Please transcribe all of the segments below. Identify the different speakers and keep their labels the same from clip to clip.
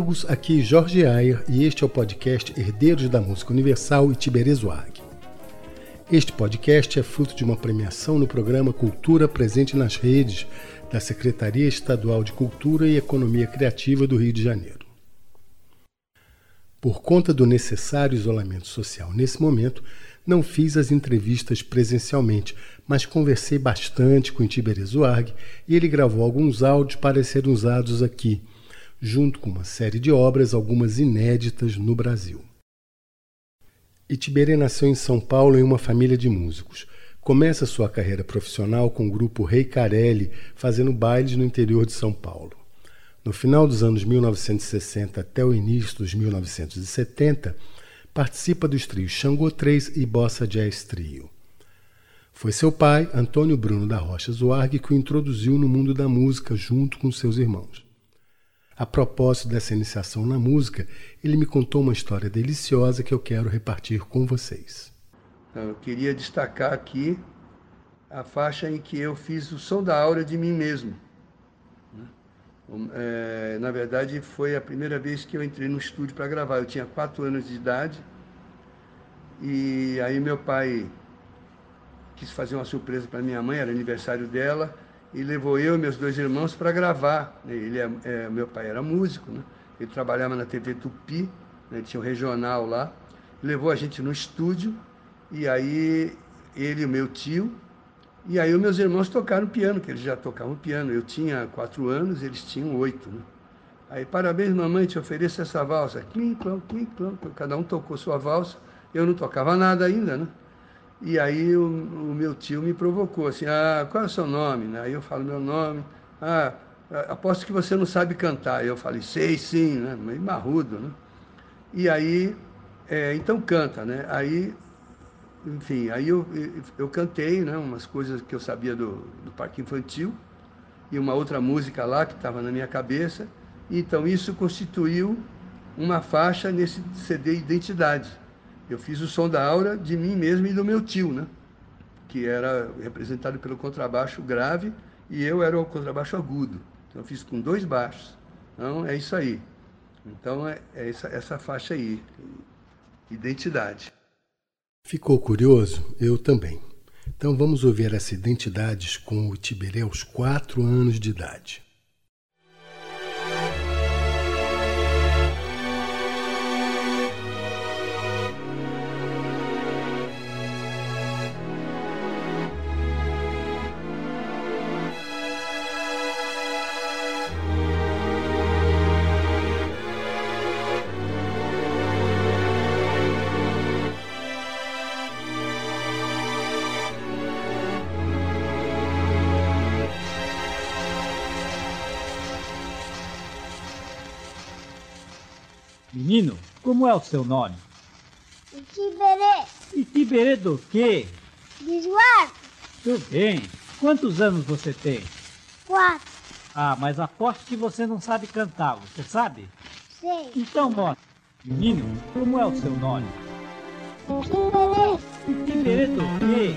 Speaker 1: Amigos. Aqui Jorge Ayer e este é o podcast Herdeiros da Música Universal e Tiberê Zuag. Este podcast é fruto de uma premiação no programa Cultura Presente nas Redes da Secretaria Estadual de Cultura e Economia Criativa do Rio de Janeiro. Por conta do necessário isolamento social nesse momento, não fiz as entrevistas presencialmente, mas conversei bastante com Tiberê Zuarg e ele gravou alguns áudios para serem usados aqui junto com uma série de obras, algumas inéditas no Brasil. Itiberê nasceu em São Paulo em uma família de músicos. Começa sua carreira profissional com o grupo Rei Carelli, fazendo bailes no interior de São Paulo. No final dos anos 1960 até o início dos 1970, participa dos trios Xangô 3 e Bossa Jazz Trio. Foi seu pai, Antônio Bruno da Rocha Zuarg, que o introduziu no mundo da música junto com seus irmãos. A propósito dessa iniciação na música, ele me contou uma história deliciosa que eu quero repartir com vocês.
Speaker 2: Eu queria destacar aqui a faixa em que eu fiz o som da aura de mim mesmo. É, na verdade, foi a primeira vez que eu entrei no estúdio para gravar. Eu tinha quatro anos de idade e aí meu pai quis fazer uma surpresa para minha mãe, era aniversário dela e levou eu e meus dois irmãos para gravar. Ele é, é, meu pai era músico, né? ele trabalhava na TV Tupi, né? tinha um regional lá. Levou a gente no estúdio e aí ele e o meu tio e aí os meus irmãos tocaram piano, que eles já tocavam piano. Eu tinha quatro anos, eles tinham oito. Né? Aí, parabéns, mamãe, te ofereço essa valsa. Clim, clom, clim. Cada um tocou sua valsa. Eu não tocava nada ainda, né? E aí o, o, meu tio me provocou assim, ah, qual é o seu nome? Né? Aí eu falo meu nome, ah, aposto que você não sabe cantar. Eu falei, sei sim, né? Meio marrudo, né? E aí, é, então canta, né? Aí, enfim, aí eu, eu cantei, né? Umas coisas que eu sabia do, do parque infantil e uma outra música lá que estava na minha cabeça. Então isso constituiu uma faixa nesse CD Identidade eu fiz o som da aura de mim mesmo e do meu tio, né? Que era representado pelo contrabaixo grave e eu era o contrabaixo agudo. Então eu fiz com dois baixos. Então é isso aí. Então é, é essa, essa faixa aí, identidade.
Speaker 1: Ficou curioso? Eu também. Então vamos ouvir essa identidades com o Tiberé aos quatro anos de idade.
Speaker 3: Menino, como é o seu nome?
Speaker 4: Itiberê.
Speaker 3: Itiberê do quê?
Speaker 4: João.
Speaker 3: Tudo bem. Quantos anos você tem?
Speaker 4: Quatro.
Speaker 3: Ah, mas aposto que você não sabe cantar, você sabe?
Speaker 4: Sei.
Speaker 3: Então mostra. Menino, como é o seu nome?
Speaker 4: Itiberê.
Speaker 3: Itiberê do quê?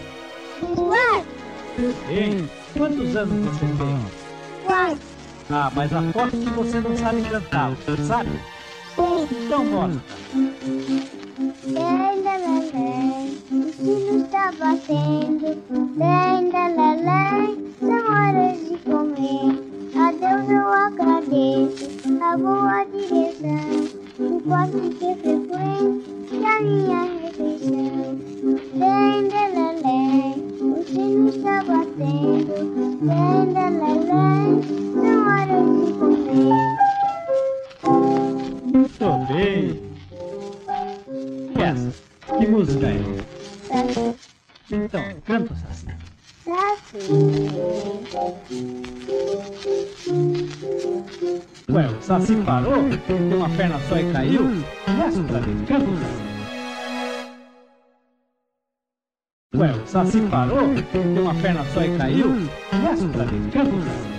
Speaker 4: João.
Speaker 3: Tudo bem. Quantos anos você tem?
Speaker 4: Quatro.
Speaker 3: Ah, mas aposto que você não sabe cantar, você sabe? Então mostra.
Speaker 4: Lelelelé, o sino está batendo. Lelelelé, são horas de comer. A Deus eu agradeço a boa direção. O passo que frequente e a minha refeição. Lelelelé, o sino está batendo. Lelelelé, são horas de comer.
Speaker 3: Muito bem. E essa? Que música é? Então, canta, Saci. Ué, o Saci parou? Tem uma perna só e caiu? E essa pra mim? Canta, Saci. Ué, o Saci parou? Tem uma perna só e caiu? E essa pra mim? Canta, Saci.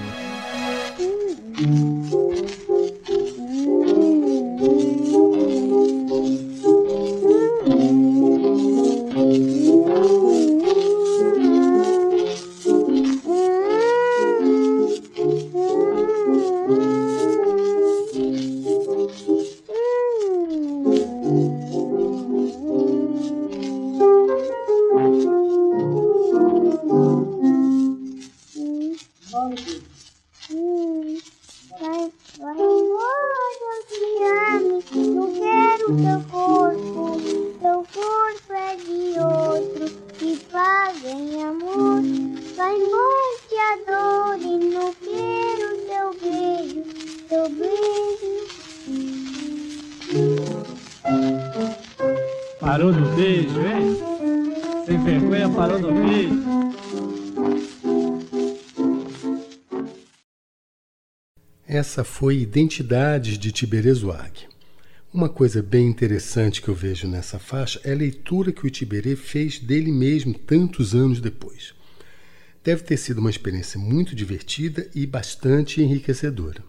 Speaker 1: Essa foi Identidades de Tiberê Zuag. Uma coisa bem interessante que eu vejo nessa faixa é a leitura que o Tiberê fez dele mesmo tantos anos depois. Deve ter sido uma experiência muito divertida e bastante enriquecedora.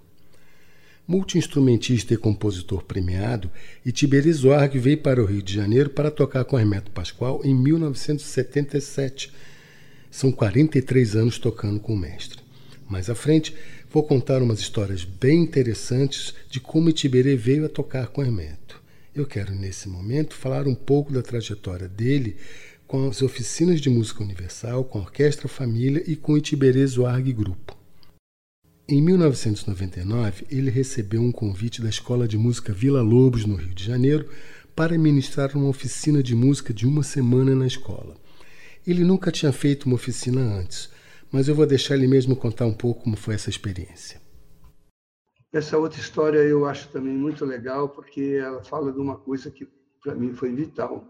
Speaker 1: Multi-instrumentista e compositor premiado, Itiberê Zorg veio para o Rio de Janeiro para tocar com Hermeto Pascoal em 1977. São 43 anos tocando com o mestre. Mais à frente, vou contar umas histórias bem interessantes de como Itiberê veio a tocar com Hermeto. Eu quero, nesse momento, falar um pouco da trajetória dele com as oficinas de música universal, com a Orquestra Família e com o Itiberê Zoarg Grupo. Em 1999, ele recebeu um convite da Escola de Música Vila Lobos, no Rio de Janeiro, para ministrar uma oficina de música de uma semana na escola. Ele nunca tinha feito uma oficina antes, mas eu vou deixar ele mesmo contar um pouco como foi essa experiência.
Speaker 2: Essa outra história eu acho também muito legal, porque ela fala de uma coisa que para mim foi vital.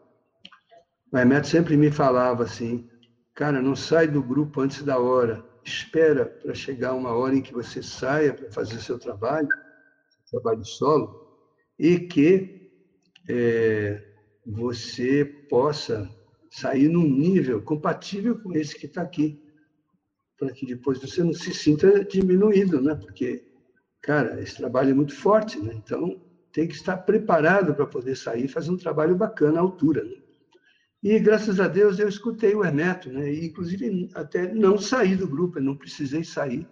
Speaker 2: O Hermeto sempre me falava assim, cara, não sai do grupo antes da hora, espera para chegar uma hora em que você saia para fazer seu trabalho, trabalho solo, e que é, você possa sair num nível compatível com esse que está aqui, para que depois você não se sinta diminuído, né? Porque, cara, esse trabalho é muito forte, né? Então tem que estar preparado para poder sair e fazer um trabalho bacana à altura. Né? E graças a Deus eu escutei o Hermeto, né? E, inclusive até não saí do grupo, eu não precisei sair.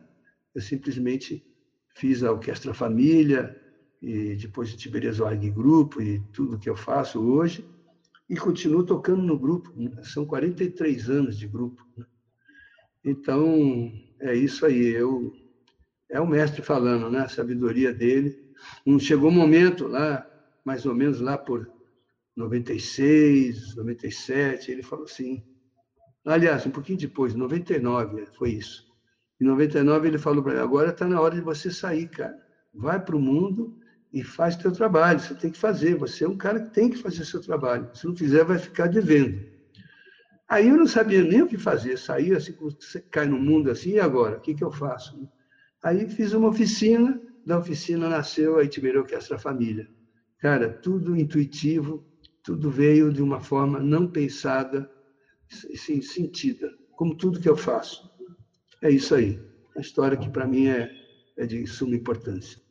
Speaker 2: Eu simplesmente fiz a Orquestra Família e depois o Tiberias Org Grupo e tudo que eu faço hoje e continuo tocando no grupo. São 43 anos de grupo. Né? Então é isso aí. Eu é o mestre falando, né? A sabedoria dele. Um, chegou um momento lá, mais ou menos lá por 96, 97, ele falou assim. Aliás, um pouquinho depois, 99 foi isso. Em 99 ele falou para mim: agora está na hora de você sair, cara. Vai para o mundo e faz teu trabalho. Você tem que fazer. Você é um cara que tem que fazer seu trabalho. Se não fizer, vai ficar devendo. Aí eu não sabia nem o que fazer. Saí assim, cai no mundo assim, e agora? O que, que eu faço? Aí fiz uma oficina. Da oficina nasceu a Itiberê Orquestra Família. Cara, tudo intuitivo, tudo veio de uma forma não pensada, sim, sentida, como tudo que eu faço. É isso aí. A história que para mim é, é de suma importância.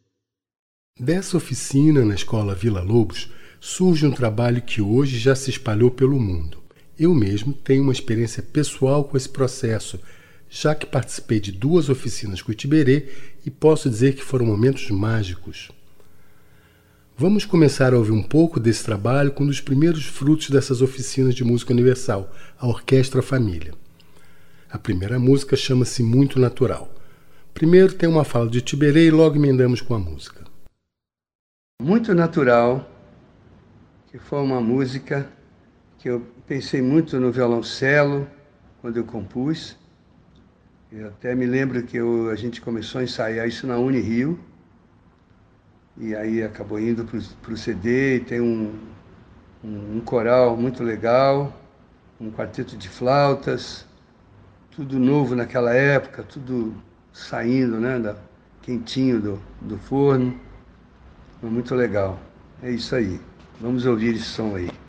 Speaker 1: Dessa oficina na escola Vila Lobos surge um trabalho que hoje já se espalhou pelo mundo. Eu mesmo tenho uma experiência pessoal com esse processo, já que participei de duas oficinas com Itiberê e posso dizer que foram momentos mágicos. Vamos começar a ouvir um pouco desse trabalho com um dos primeiros frutos dessas oficinas de música universal, a Orquestra Família. A primeira música chama-se Muito Natural. Primeiro tem uma fala de Tiberê e logo emendamos com a música.
Speaker 2: Muito Natural, que foi uma música que eu pensei muito no violoncelo quando eu compus. Eu até me lembro que eu, a gente começou a ensaiar isso na Unirio, e aí acabou indo para o CD, e tem um, um, um, coral muito legal, um quarteto de flautas, tudo novo naquela época, tudo saindo, né, da, quentinho do, do forno, muito legal. É isso aí. Vamos ouvir esse som aí.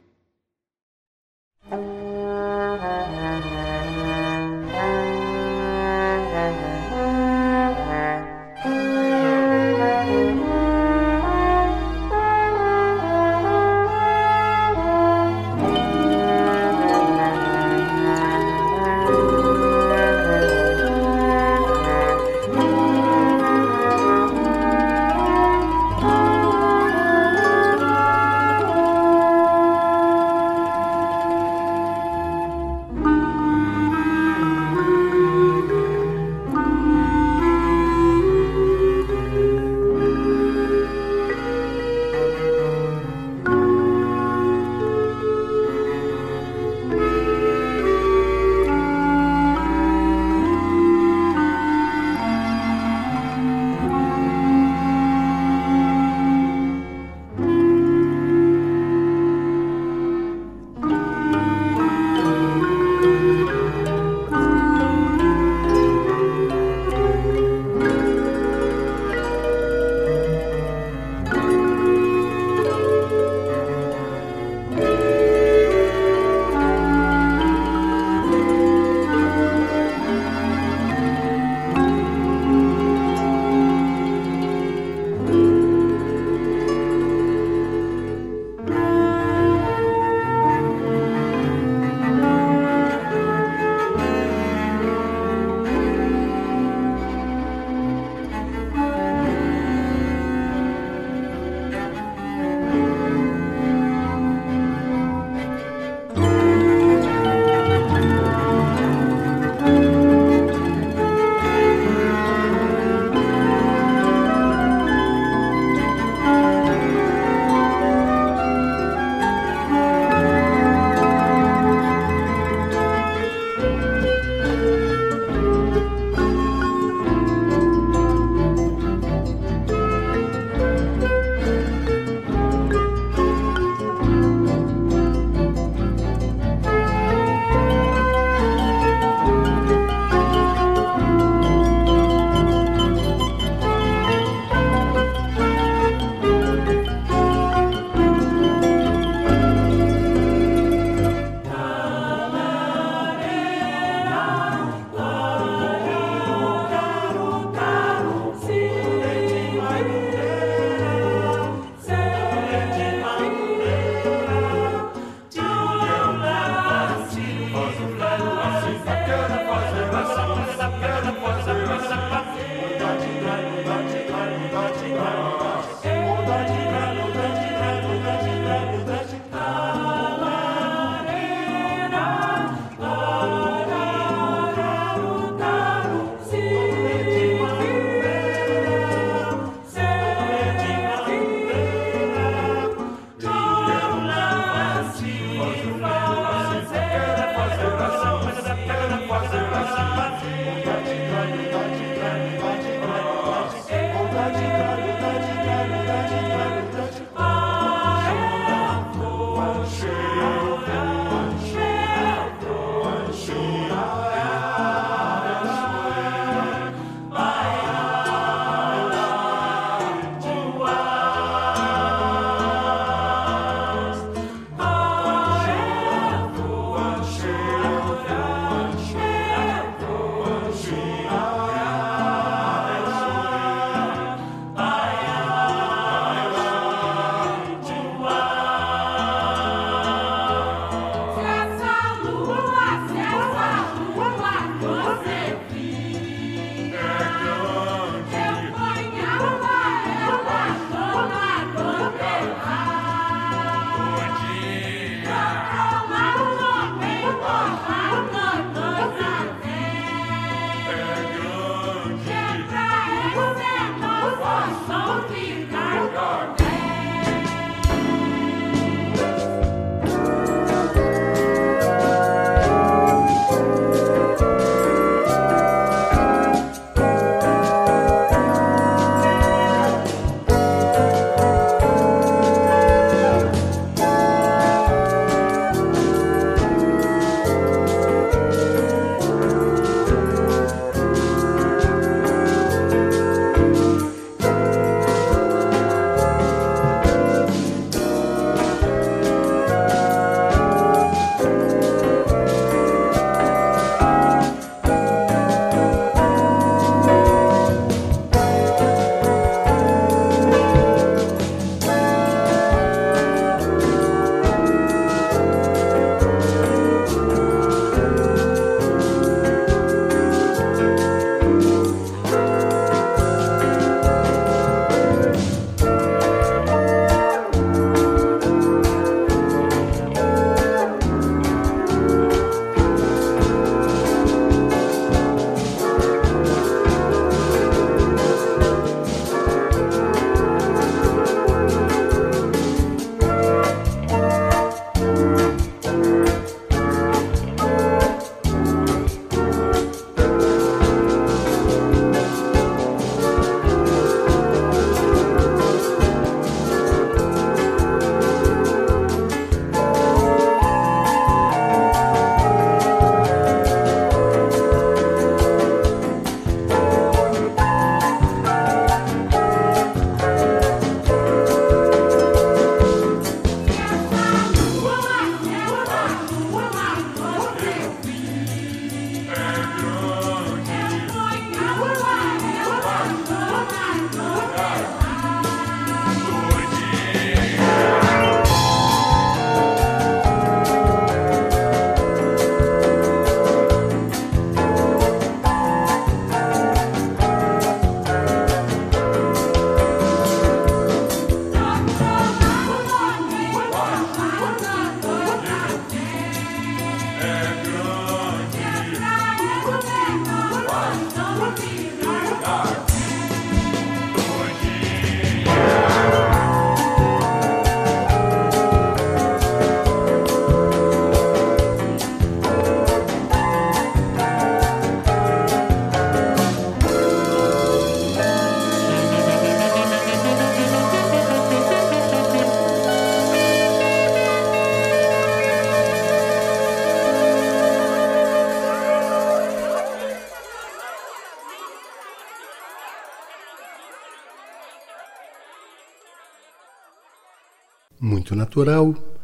Speaker 1: pra.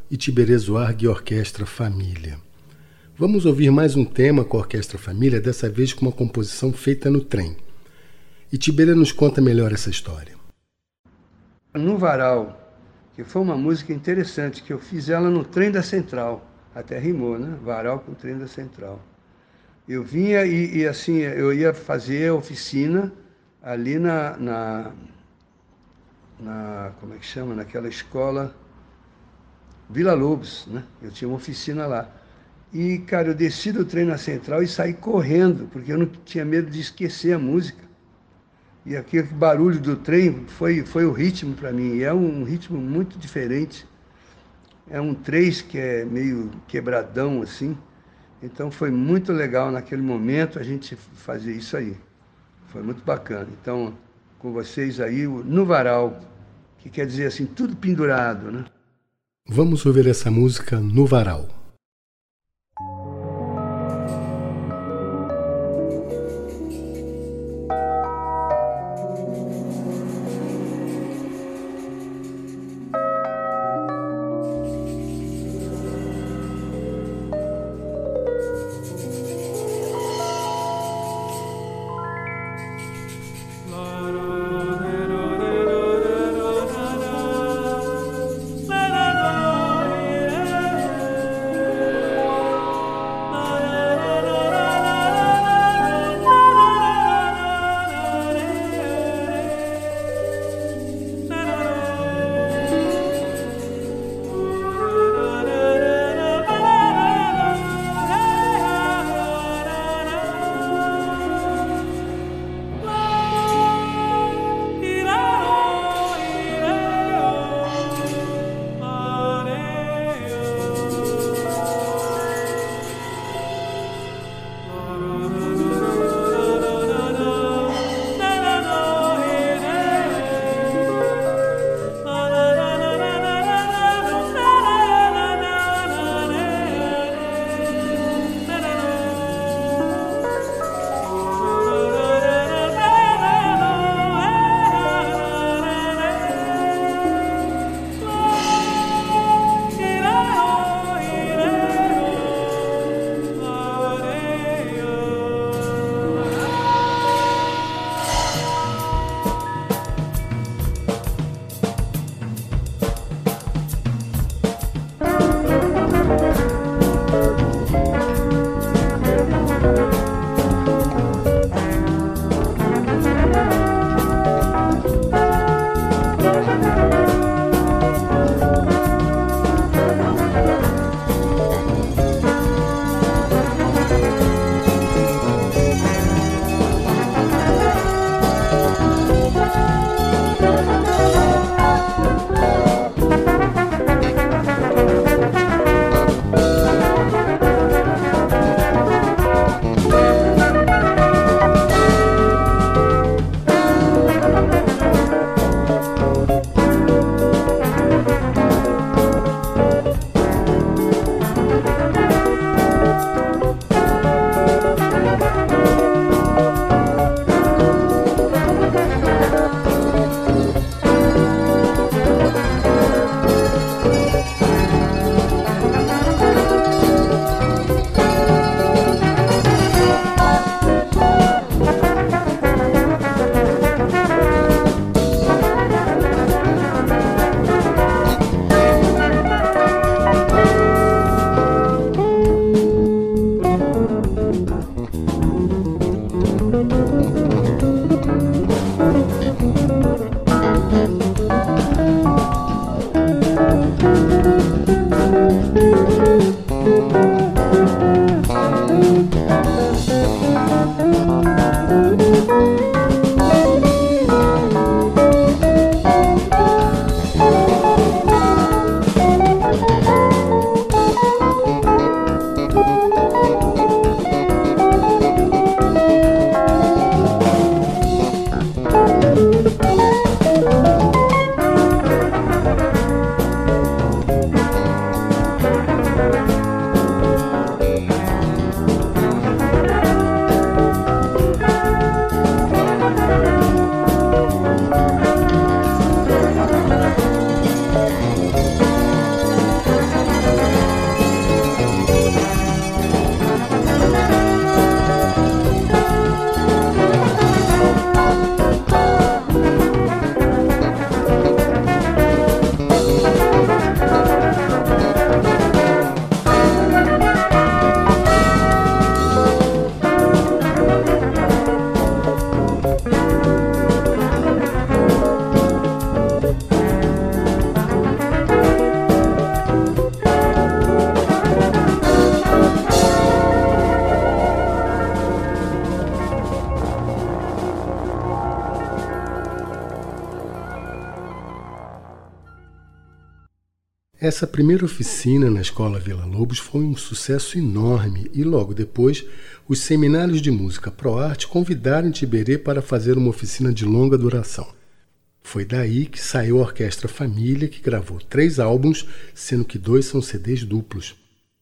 Speaker 1: E Tiberê Zuarg e Orquestra Família. Vamos ouvir mais um tema com a Orquestra Família, dessa vez com uma composição feita no trem. E Tiberê nos conta melhor essa história.
Speaker 2: No Varal, que foi uma música interessante, que eu fiz ela no trem da Central, até rimou, né? Varal com o trem da Central. Eu vinha e, e assim, eu ia fazer oficina ali na, na, na, como é que chama, naquela escola Vila Lobos, né? Eu tinha uma oficina lá. E, cara, eu desci do trem na central e saí correndo, porque eu não tinha medo de esquecer a música. E aquele barulho do trem foi, foi o ritmo para mim. E é um ritmo muito diferente. É um três que é meio quebradão assim. Então foi muito legal naquele momento a gente fazer isso aí. Foi muito bacana. Então, com vocês aí, no varal, que quer dizer assim, tudo pendurado, né?
Speaker 1: Vamos ouvir essa música no varal. Essa primeira oficina na Escola Vila Lobos foi um sucesso enorme e logo depois os seminários de música ProArte convidaram Tiberê para fazer uma oficina de longa duração. Foi daí que saiu a Orquestra Família, que gravou três álbuns, sendo que dois são CDs duplos.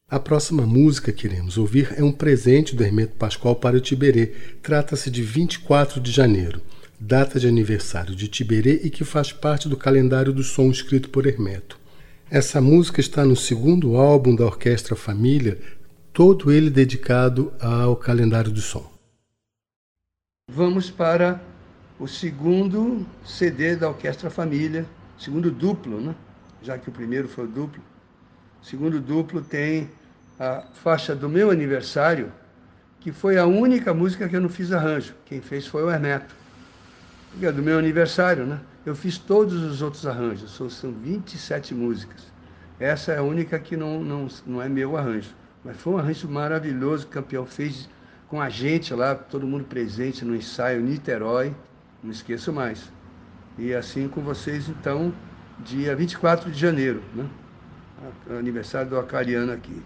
Speaker 1: A próxima música que iremos ouvir é um presente do Hermeto Pascoal para o Tiberê. Trata-se de 24 de janeiro, data de aniversário de Tiberê e que faz parte do calendário do som escrito por Hermeto. Essa música está no segundo álbum da Orquestra Família, todo ele dedicado ao calendário do som.
Speaker 2: Vamos para o segundo CD da Orquestra Família, segundo duplo, né? já que o primeiro foi o duplo. Segundo duplo tem a faixa do meu aniversário, que foi a única música que eu não fiz arranjo. Quem fez foi o. Porque é do meu aniversário, né? Eu fiz todos os outros arranjos, são 27 músicas. Essa é a única que não, não, não é meu arranjo. Mas foi um arranjo maravilhoso que o campeão fez com a gente lá, todo mundo presente no ensaio Niterói, não esqueço mais. E assim com vocês, então, dia 24 de janeiro, né? aniversário do Acariano aqui.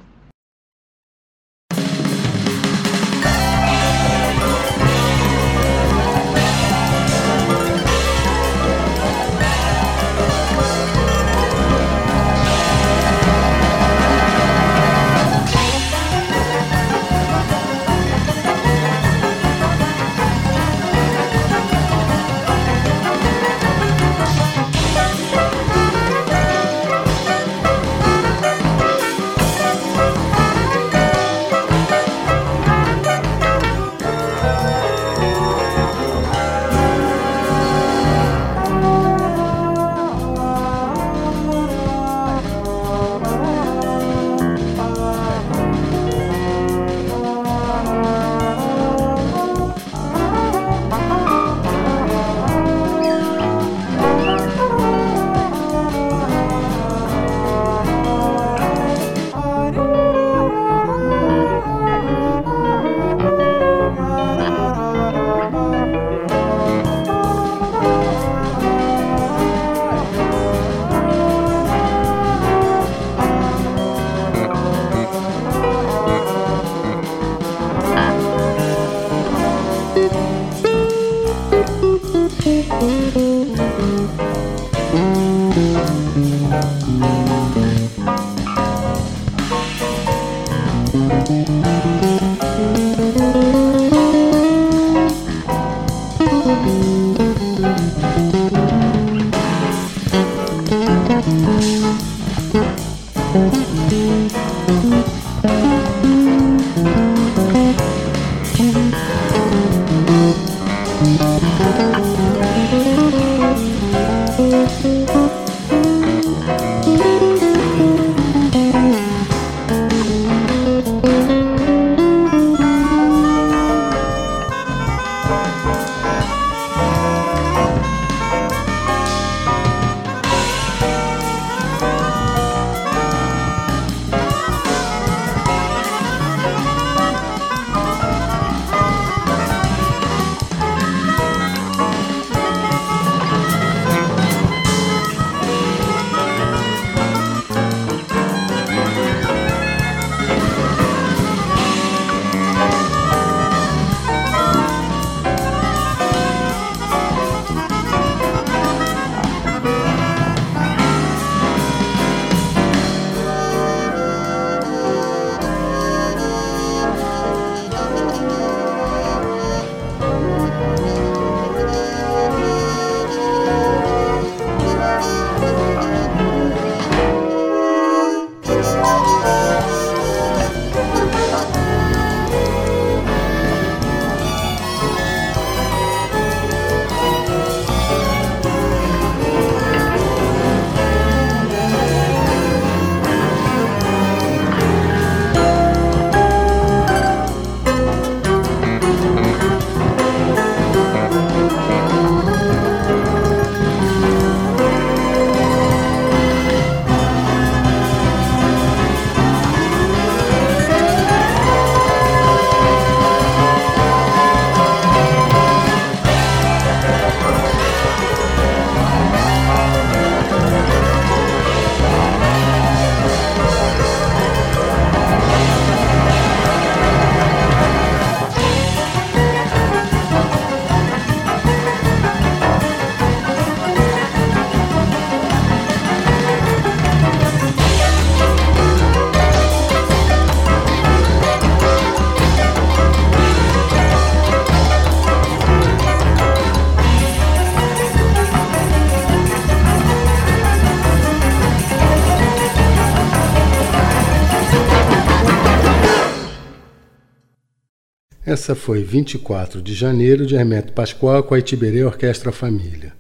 Speaker 1: Essa foi 24 de janeiro de Hermeto Pascoal com a Itiberê Orquestra Família.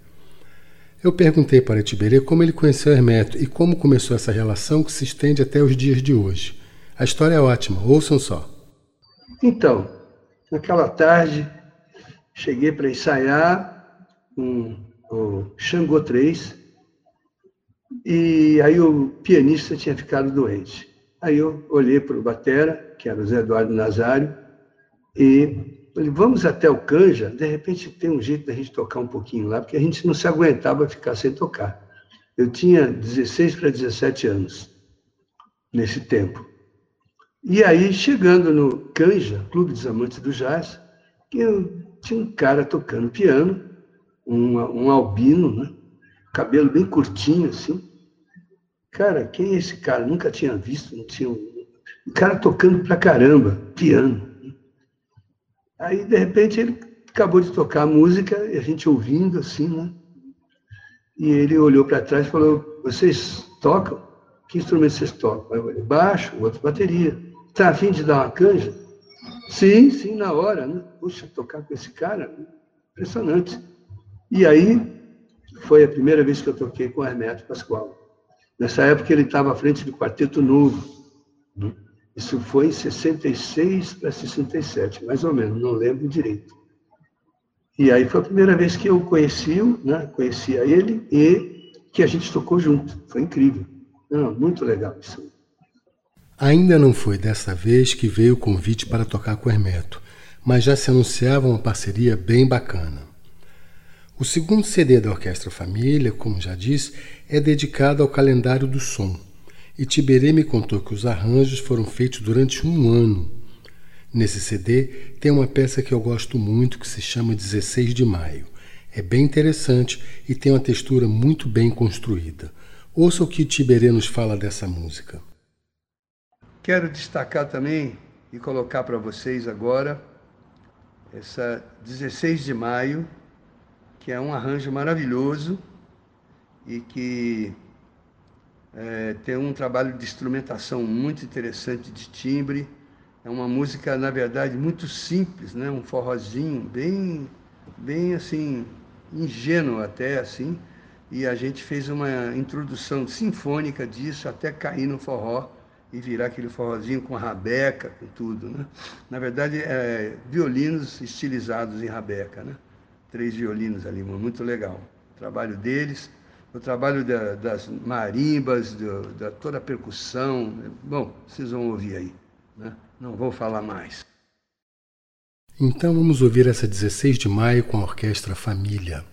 Speaker 1: Eu perguntei para Itiberê como ele conheceu Hermeto e como começou essa relação que se estende até os dias de hoje. A história é ótima, ouçam só.
Speaker 2: Então, naquela tarde, cheguei para ensaiar um, o Xangô 3 e aí o pianista tinha ficado doente. Aí eu olhei para o batera, que era o Zé Eduardo Nazário, e falei, vamos até o Canja, de repente tem um jeito da gente tocar um pouquinho lá, porque a gente não se aguentava ficar sem tocar. Eu tinha 16 para 17 anos nesse tempo. E aí, chegando no Canja, Clube dos Amantes do Jazz, eu tinha um cara tocando piano, um, um albino, né? cabelo bem curtinho, assim. Cara, quem é esse cara? Nunca tinha visto, não tinha. Um cara tocando pra caramba, piano. Aí, de repente, ele acabou de tocar a música, e a gente ouvindo assim, né? E ele olhou para trás e falou: Vocês tocam? Que instrumento vocês tocam? Eu falei, baixo, o outro bateria. Está afim de dar uma canja? Sim, sim, na hora, né? Puxa, tocar com esse cara, impressionante. E aí foi a primeira vez que eu toquei com o Hermeto Pascoal. Nessa época ele estava à frente do Quarteto Novo. Né? Isso foi em 66 para 67, mais ou menos, não lembro direito. E aí foi a primeira vez que eu conheci, né, conhecia ele e que a gente tocou junto. Foi incrível. Não, muito legal isso.
Speaker 1: Ainda não foi dessa vez que veio o convite para tocar com Hermeto, mas já se anunciava uma parceria bem bacana. O segundo CD da Orquestra Família, como já disse, é dedicado ao calendário do som e Tiberê me contou que os arranjos foram feitos durante um ano. Nesse CD tem uma peça que eu gosto muito que se chama 16 de Maio. É bem interessante e tem uma textura muito bem construída. Ouça o que Tiberê nos fala dessa música.
Speaker 2: Quero destacar também e colocar para vocês agora essa 16 de maio, que é um arranjo maravilhoso e que é, tem um trabalho de instrumentação muito interessante de timbre. É uma música, na verdade, muito simples, né? um forrozinho, bem, bem assim, ingênuo até assim. E a gente fez uma introdução sinfônica disso até cair no forró e virar aquele forrozinho com rabeca, com tudo. Né? Na verdade, é, violinos estilizados em rabeca. Né? Três violinos ali, muito legal. O trabalho deles o trabalho da, das marimbas, do, da toda a percussão. Bom, vocês vão ouvir aí. Né? Não vou falar mais.
Speaker 1: Então vamos ouvir essa 16 de maio com a Orquestra Família.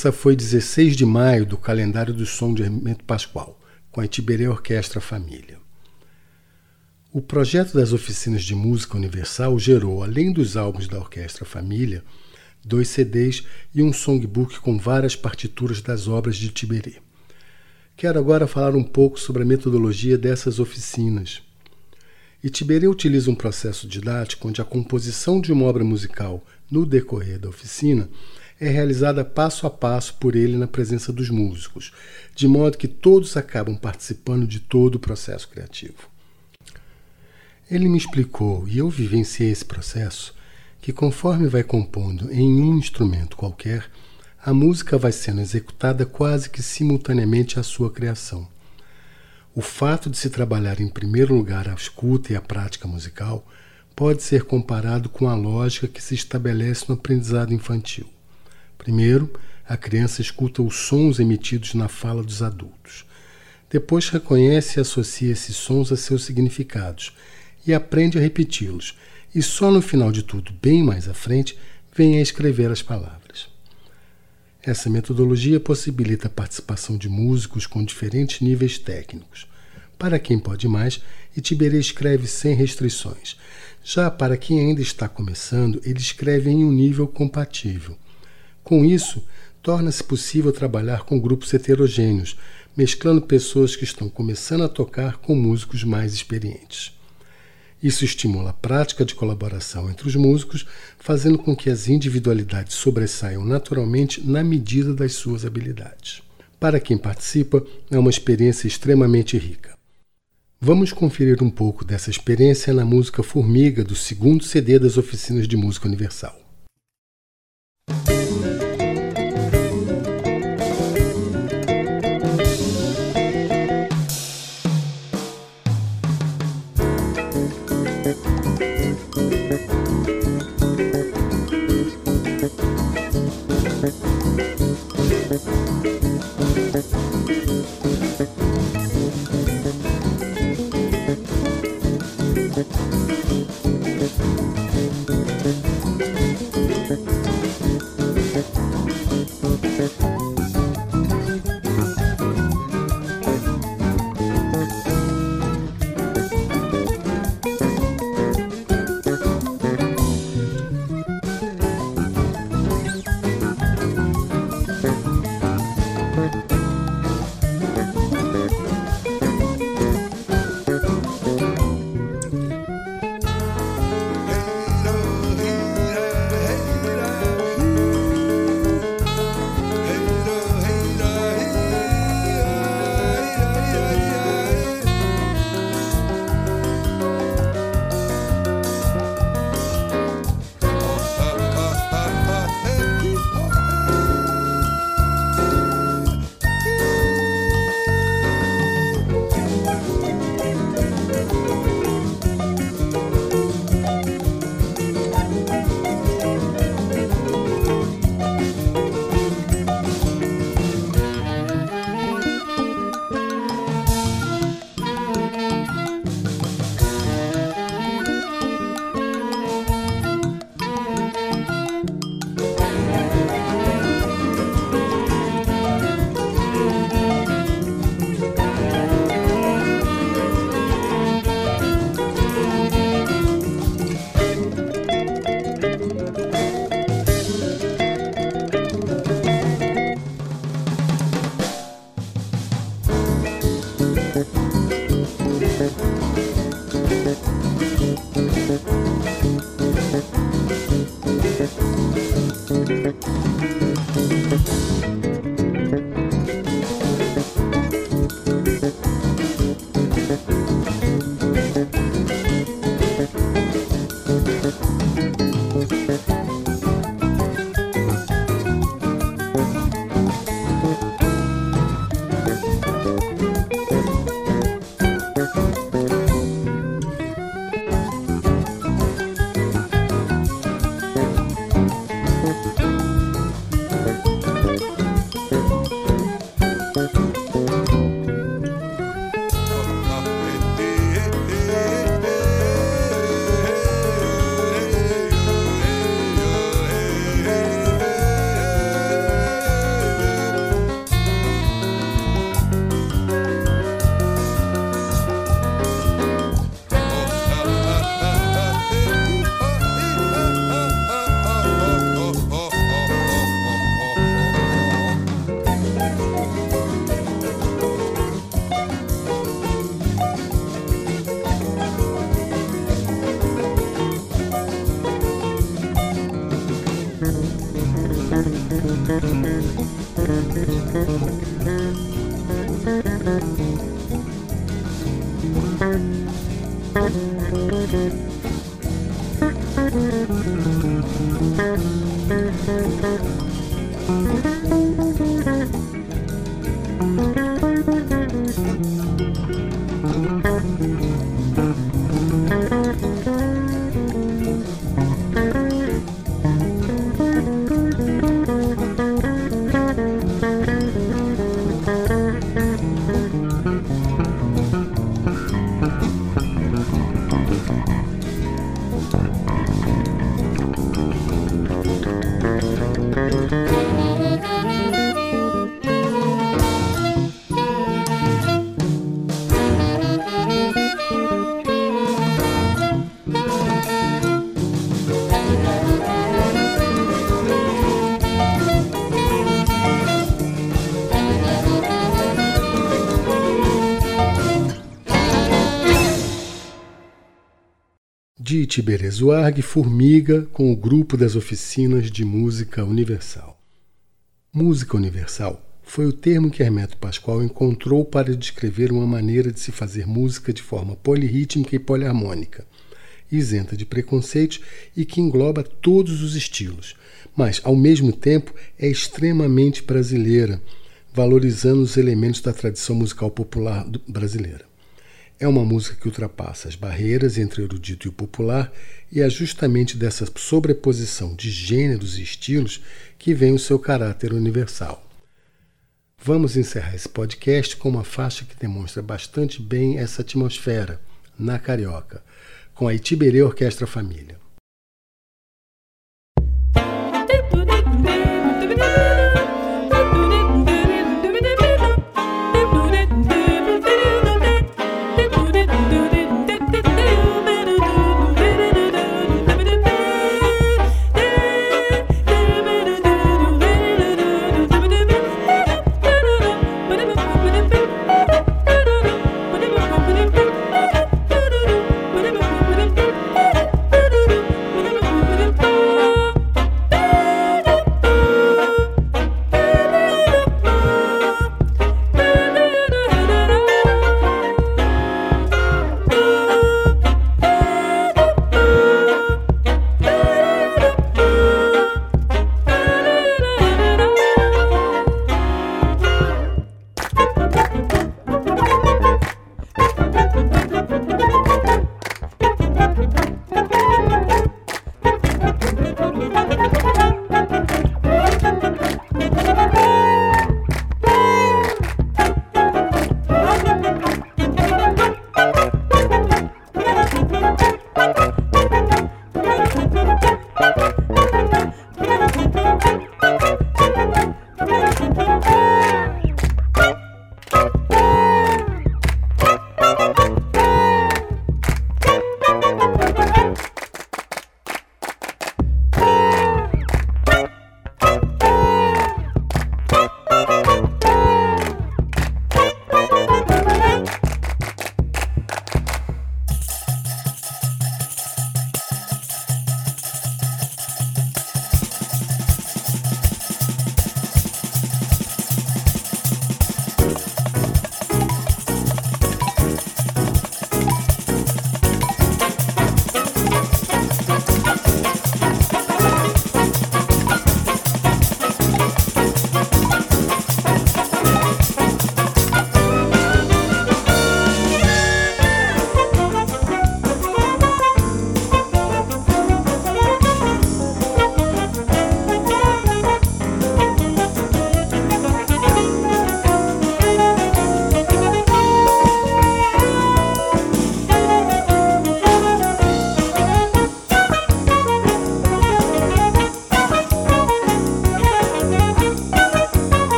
Speaker 1: Essa foi 16 de maio do calendário do som de Hermeto Pascoal, com a Itiberê Orquestra Família. O projeto das oficinas de música universal gerou, além dos álbuns da Orquestra Família, dois CDs e um songbook com várias partituras das obras de Tiberê. Quero agora falar um pouco sobre a metodologia dessas oficinas. Itiberê utiliza um processo didático onde a composição de uma obra musical no decorrer da oficina é realizada passo a passo por ele na presença dos músicos, de modo que todos acabam participando de todo o processo criativo. Ele me explicou, e eu vivenciei esse processo, que conforme vai compondo em um instrumento qualquer, a música vai sendo executada quase que simultaneamente à sua criação. O fato de se trabalhar em primeiro lugar a escuta e a prática musical pode ser comparado com a lógica que se estabelece no aprendizado infantil. Primeiro, a criança escuta os sons emitidos na fala dos adultos. Depois reconhece e associa esses sons a seus significados e aprende a repeti-los. E só no final de tudo, bem mais à frente, vem a escrever as palavras. Essa metodologia possibilita a participação de músicos com diferentes níveis técnicos. Para quem pode mais, Itiberê escreve sem restrições. Já para quem ainda está começando, ele escreve em um nível compatível. Com isso, torna-se possível trabalhar com grupos heterogêneos, mesclando pessoas que estão começando a tocar com músicos mais experientes. Isso estimula a prática de colaboração entre os músicos, fazendo com que as individualidades sobressaiam naturalmente na medida das suas habilidades. Para quem participa, é uma experiência extremamente rica. Vamos conferir um pouco dessa experiência na música Formiga do segundo CD das Oficinas de Música Universal. De Tiberê Zuarg Formiga com o grupo das oficinas de música universal. Música universal foi o termo que Hermeto Pascoal encontrou para descrever uma maneira de se fazer música de forma polirrítmica e poliharmônica, isenta de preconceitos e que engloba todos os estilos, mas ao mesmo tempo é extremamente brasileira, valorizando os elementos da tradição musical popular brasileira. É uma música que ultrapassa as barreiras entre o erudito e o popular, e é justamente dessa sobreposição de gêneros e estilos que vem o seu caráter universal. Vamos encerrar esse podcast com uma faixa que demonstra bastante bem essa atmosfera, na Carioca, com a Itiberê Orquestra Família.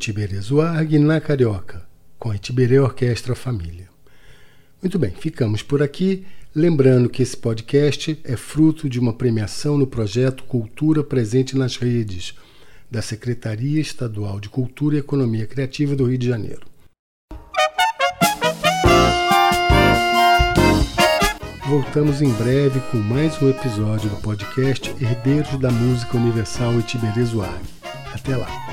Speaker 1: Itiberê Zuarg na Carioca, com a Itiberê Orquestra Família. Muito bem, ficamos por aqui. Lembrando que esse podcast é fruto de uma premiação no projeto Cultura Presente nas Redes, da Secretaria Estadual de Cultura e Economia Criativa do Rio de Janeiro. Voltamos em breve com mais um episódio do podcast Herdeiros da Música Universal Itiberê Zuarg. Até lá!